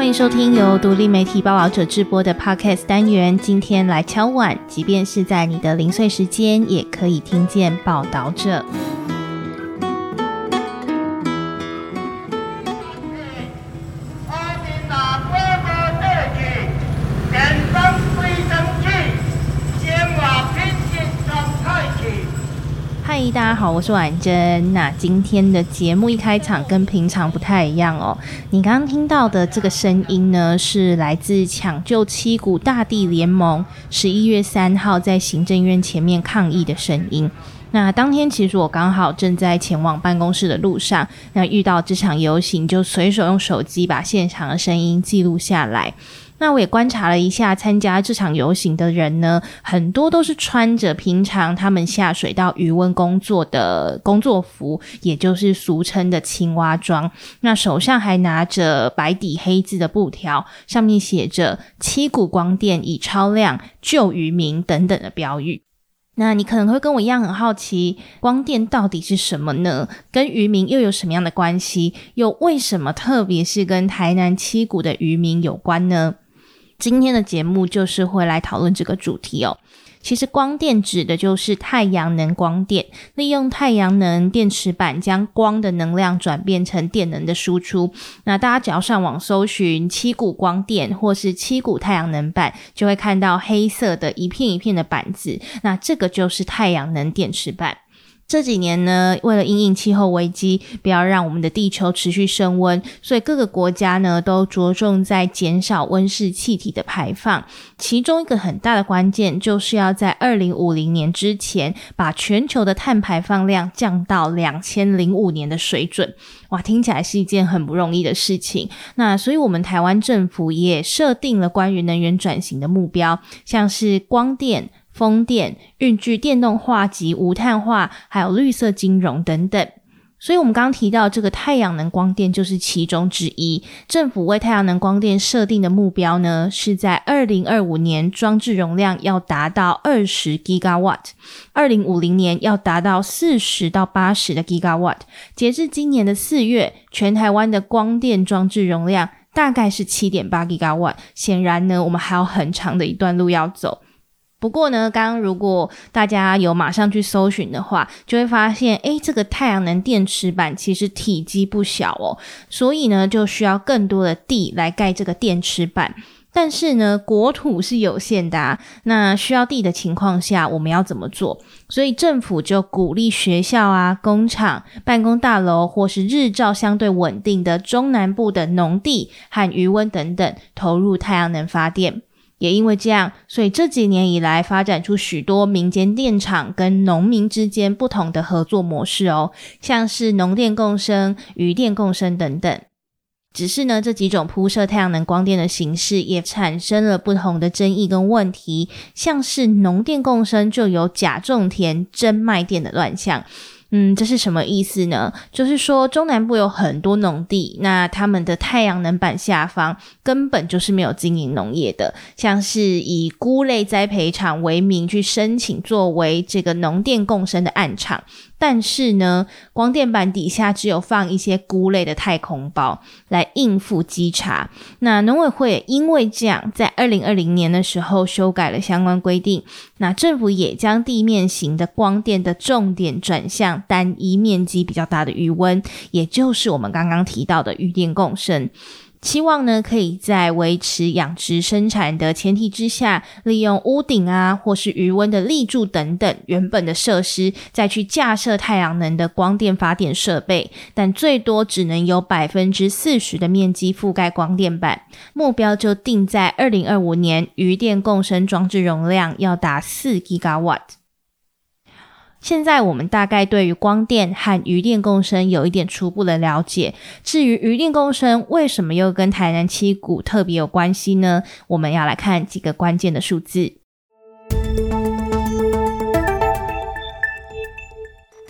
欢迎收听由独立媒体报道者制播的 Podcast 单元。今天来敲碗，即便是在你的零碎时间，也可以听见报道者。嗨，大家好，我是婉珍。那今天的节目一开场跟平常不太一样哦。你刚刚听到的这个声音呢，是来自抢救七股大地联盟十一月三号在行政院前面抗议的声音。那当天其实我刚好正在前往办公室的路上，那遇到这场游行，就随手用手机把现场的声音记录下来。那我也观察了一下参加这场游行的人呢，很多都是穿着平常他们下水道余温工作的工作服，也就是俗称的青蛙装。那手上还拿着白底黑字的布条，上面写着“七股光电已超量救渔民”等等的标语。那你可能会跟我一样很好奇，光电到底是什么呢？跟渔民又有什么样的关系？又为什么特别是跟台南七股的渔民有关呢？今天的节目就是会来讨论这个主题哦。其实光电指的就是太阳能光电，利用太阳能电池板将光的能量转变成电能的输出。那大家只要上网搜寻七股光电或是七股太阳能板，就会看到黑色的一片一片的板子。那这个就是太阳能电池板。这几年呢，为了应气候危机，不要让我们的地球持续升温，所以各个国家呢都着重在减少温室气体的排放。其中一个很大的关键，就是要在二零五零年之前，把全球的碳排放量降到两千零五年的水准。哇，听起来是一件很不容易的事情。那所以，我们台湾政府也设定了关于能源转型的目标，像是光电。风电、运具电动化及无碳化，还有绿色金融等等。所以，我们刚刚提到这个太阳能光电就是其中之一。政府为太阳能光电设定的目标呢，是在二零二五年装置容量要达到二十 gigawatt，二零五零年要达到四十到八十的 gigawatt。截至今年的四月，全台湾的光电装置容量大概是七点八 gigawatt。显然呢，我们还有很长的一段路要走。不过呢，刚刚如果大家有马上去搜寻的话，就会发现，诶，这个太阳能电池板其实体积不小哦，所以呢，就需要更多的地来盖这个电池板。但是呢，国土是有限的，啊，那需要地的情况下，我们要怎么做？所以政府就鼓励学校啊、工厂、办公大楼或是日照相对稳定的中南部的农地和余温等等，投入太阳能发电。也因为这样，所以这几年以来发展出许多民间电厂跟农民之间不同的合作模式哦，像是农电共生、渔电共生等等。只是呢，这几种铺设太阳能光电的形式也产生了不同的争议跟问题，像是农电共生就有假种田、真卖电的乱象。嗯，这是什么意思呢？就是说中南部有很多农地，那他们的太阳能板下方根本就是没有经营农业的，像是以菇类栽培厂为名去申请作为这个农电共生的暗场。但是呢，光电板底下只有放一些菇类的太空包来应付稽查。那农委会因为这样，在二零二零年的时候修改了相关规定。那政府也将地面型的光电的重点转向单一面积比较大的余温，也就是我们刚刚提到的余电共生。期望呢，可以在维持养殖生产的前提之下，利用屋顶啊，或是余温的立柱等等原本的设施，再去架设太阳能的光电发电设备，但最多只能有百分之四十的面积覆盖光电板。目标就定在二零二五年，余电共生装置容量要达四 gigawatt。现在我们大概对于光电和余电共生有一点初步的了解。至于余电共生为什么又跟台南七股特别有关系呢？我们要来看几个关键的数字。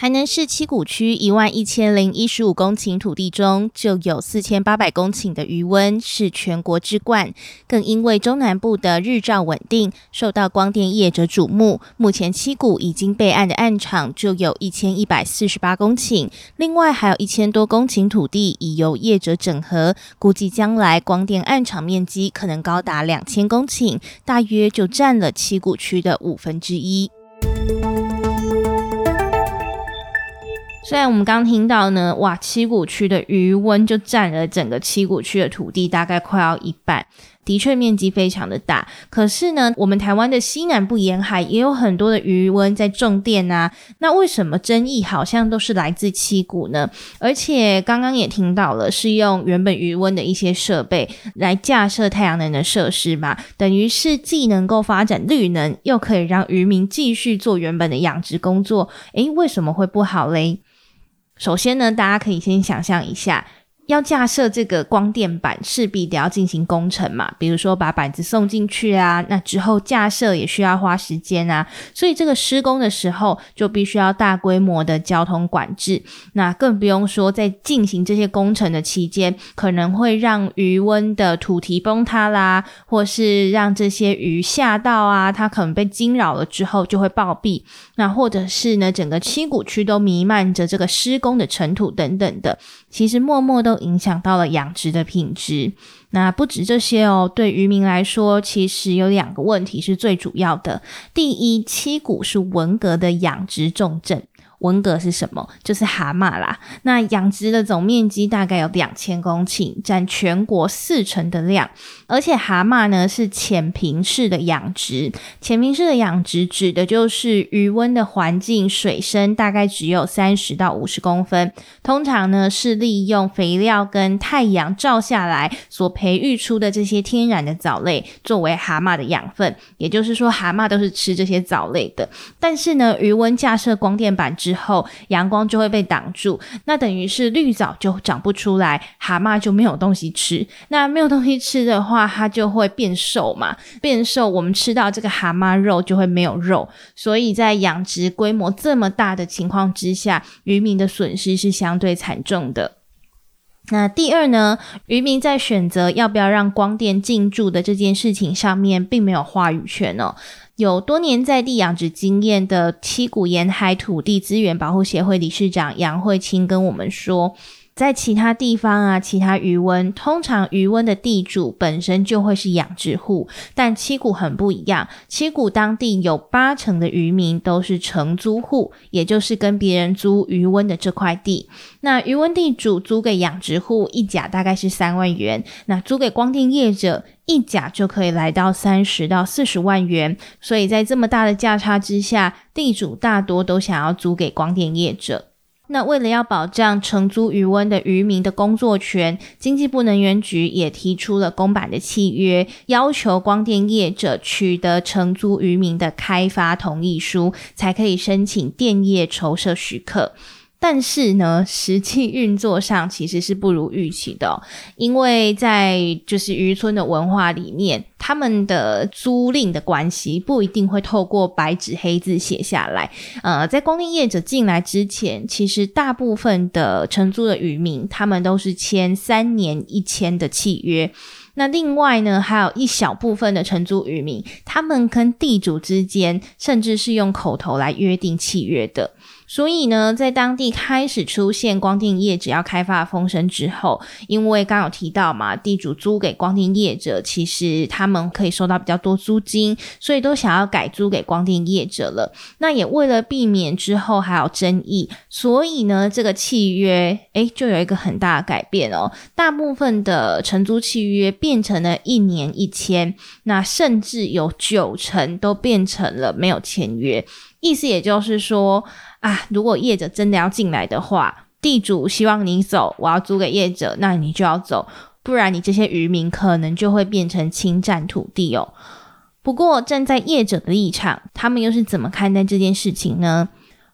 台南市七股区一万一千零一十五公顷土地中，就有四千八百公顷的余温是全国之冠。更因为中南部的日照稳定，受到光电业者瞩目。目前七股已经备案的案场就有一千一百四十八公顷，另外还有一千多公顷土地已由业者整合，估计将来光电案场面积可能高达两千公顷，大约就占了七股区的五分之一。虽然我们刚听到呢，哇，七股区的余温就占了整个七股区的土地大概快要一半，的确面积非常的大。可是呢，我们台湾的西南部沿海也有很多的余温在种电啊，那为什么争议好像都是来自七股呢？而且刚刚也听到了，是用原本余温的一些设备来架设太阳能的设施嘛，等于是既能够发展绿能，又可以让渔民继续做原本的养殖工作。诶，为什么会不好嘞？首先呢，大家可以先想象一下。要架设这个光电板，势必得要进行工程嘛，比如说把板子送进去啊，那之后架设也需要花时间啊，所以这个施工的时候就必须要大规模的交通管制，那更不用说在进行这些工程的期间，可能会让余温的土堤崩塌啦，或是让这些鱼下到啊，它可能被惊扰了之后就会暴毙，那或者是呢，整个七股区都弥漫着这个施工的尘土等等的。其实默默都影响到了养殖的品质。那不止这些哦，对渔民来说，其实有两个问题是最主要的。第一，七股是文革的养殖重镇。文革是什么？就是蛤蟆啦。那养殖的总面积大概有两千公顷，占全国四成的量。而且蛤蟆呢是浅平式的养殖，浅平式的养殖指的就是余温的环境水深大概只有三十到五十公分。通常呢是利用肥料跟太阳照下来所培育出的这些天然的藻类作为蛤蟆的养分。也就是说，蛤蟆都是吃这些藻类的。但是呢，余温架设光电板之后，阳光就会被挡住，那等于是绿藻就长不出来，蛤蟆就没有东西吃。那没有东西吃的话，它就会变瘦嘛，变瘦，我们吃到这个蛤蟆肉就会没有肉。所以在养殖规模这么大的情况之下，渔民的损失是相对惨重的。那第二呢，渔民在选择要不要让光电进驻的这件事情上面，并没有话语权哦。有多年在地养殖经验的七股沿海土地资源保护协会理事长杨慧清跟我们说。在其他地方啊，其他渔温通常渔温的地主本身就会是养殖户，但七股很不一样。七股当地有八成的渔民都是承租户，也就是跟别人租渔温的这块地。那渔温地主租给养殖户一甲大概是三万元，那租给光电业者一甲就可以来到三十到四十万元。所以在这么大的价差之下，地主大多都想要租给光电业者。那为了要保障承租渔温的渔民的工作权，经济部能源局也提出了公版的契约，要求光电业者取得承租渔民的开发同意书，才可以申请电业筹设许可。但是呢，实际运作上其实是不如预期的，因为在就是渔村的文化里面，他们的租赁的关系不一定会透过白纸黑字写下来。呃，在光电业者进来之前，其实大部分的承租的渔民，他们都是签三年一签的契约。那另外呢，还有一小部分的承租渔民，他们跟地主之间，甚至是用口头来约定契约的。所以呢，在当地开始出现光电业只要开发的风声之后，因为刚有提到嘛，地主租给光电业者，其实他们可以收到比较多租金，所以都想要改租给光电业者了。那也为了避免之后还有争议，所以呢，这个契约诶就有一个很大的改变哦。大部分的承租契约变成了一年一签，那甚至有九成都变成了没有签约。意思也就是说。啊，如果业者真的要进来的话，地主希望你走，我要租给业者，那你就要走，不然你这些渔民可能就会变成侵占土地哦。不过站在业者的立场，他们又是怎么看待这件事情呢？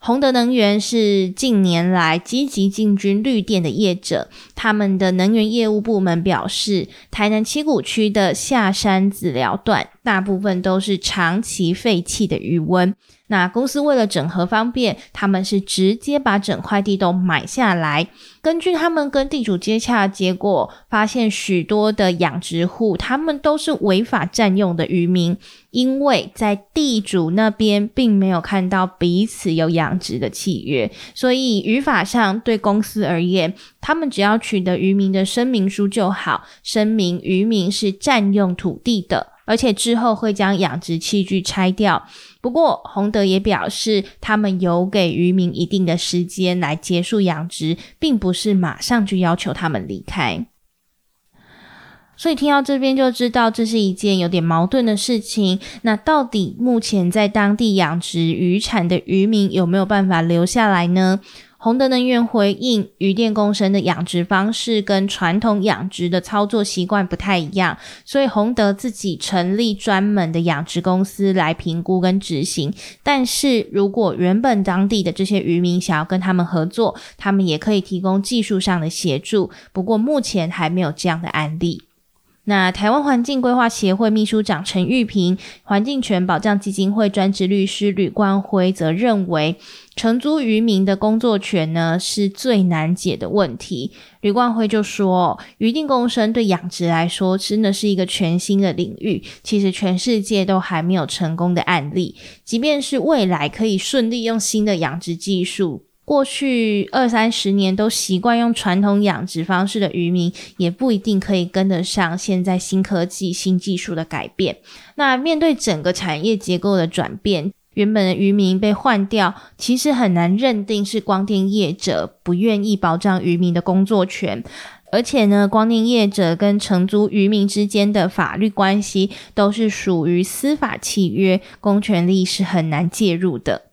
宏德能源是近年来积极进军绿电的业者，他们的能源业务部门表示，台南七股区的下山子寮段大部分都是长期废弃的余温。那公司为了整合方便，他们是直接把整块地都买下来。根据他们跟地主接洽的结果，发现许多的养殖户，他们都是违法占用的渔民，因为在地主那边并没有看到彼此有养殖的契约，所以语法上对公司而言，他们只要取得渔民的声明书就好，声明渔民是占用土地的。而且之后会将养殖器具拆掉。不过洪德也表示，他们有给渔民一定的时间来结束养殖，并不是马上就要求他们离开。所以听到这边就知道，这是一件有点矛盾的事情。那到底目前在当地养殖渔产的渔民有没有办法留下来呢？洪德能源回应，渔电共生的养殖方式跟传统养殖的操作习惯不太一样，所以洪德自己成立专门的养殖公司来评估跟执行。但是如果原本当地的这些渔民想要跟他们合作，他们也可以提供技术上的协助。不过目前还没有这样的案例。那台湾环境规划协会秘书长陈玉平、环境权保障基金会专职律师吕冠辉则认为，承租渔民的工作权呢是最难解的问题。吕冠辉就说，渔定共生对养殖来说真的是一个全新的领域，其实全世界都还没有成功的案例，即便是未来可以顺利用新的养殖技术。过去二三十年都习惯用传统养殖方式的渔民，也不一定可以跟得上现在新科技、新技术的改变。那面对整个产业结构的转变，原本的渔民被换掉，其实很难认定是光电业者不愿意保障渔民的工作权。而且呢，光电业者跟承租渔民之间的法律关系都是属于司法契约，公权力是很难介入的。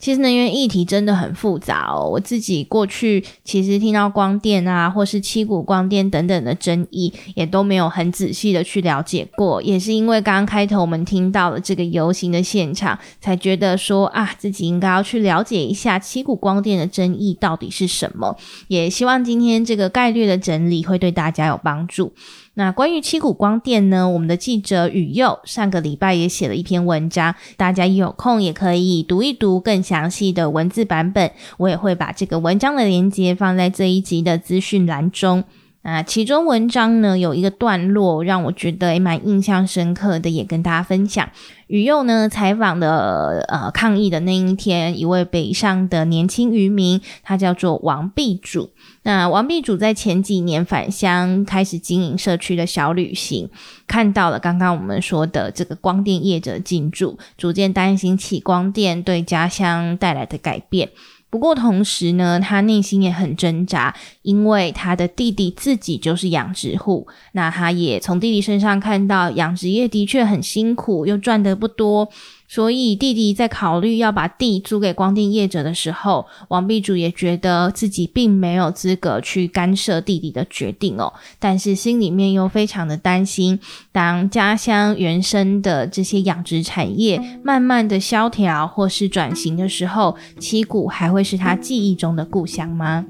其实能源议题真的很复杂哦。我自己过去其实听到光电啊，或是七股光电等等的争议，也都没有很仔细的去了解过。也是因为刚刚开头我们听到了这个游行的现场，才觉得说啊，自己应该要去了解一下七股光电的争议到底是什么。也希望今天这个概率的整理会对大家有帮助。那关于七股光电呢？我们的记者宇佑上个礼拜也写了一篇文章，大家有空也可以读一读更详细的文字版本。我也会把这个文章的连接放在这一集的资讯栏中。那其中文章呢有一个段落让我觉得也蛮印象深刻的，也跟大家分享。雨佑呢采访的呃抗议的那一天，一位北上的年轻渔民，他叫做王碧主。那王碧主在前几年返乡开始经营社区的小旅行，看到了刚刚我们说的这个光电业者进驻，逐渐担心起光电对家乡带来的改变。不过同时呢，他内心也很挣扎，因为他的弟弟自己就是养殖户，那他也从弟弟身上看到养殖业的确很辛苦，又赚得不多。所以弟弟在考虑要把地租给光电业者的时候，王币主也觉得自己并没有资格去干涉弟弟的决定哦。但是心里面又非常的担心，当家乡原生的这些养殖产业慢慢的萧条或是转型的时候，七股还会是他记忆中的故乡吗？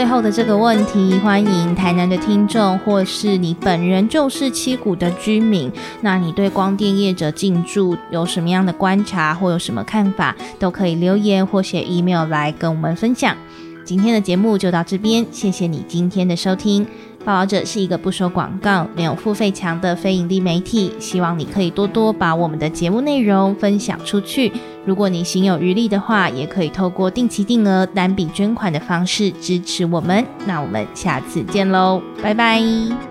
最后的这个问题，欢迎台南的听众，或是你本人就是七股的居民，那你对光电业者进驻有什么样的观察，或有什么看法，都可以留言或写 email 来跟我们分享。今天的节目就到这边，谢谢你今天的收听。报道者是一个不收广告、没有付费墙的非盈利媒体，希望你可以多多把我们的节目内容分享出去。如果你心有余力的话，也可以透过定期定额单笔捐款的方式支持我们。那我们下次见喽，拜拜。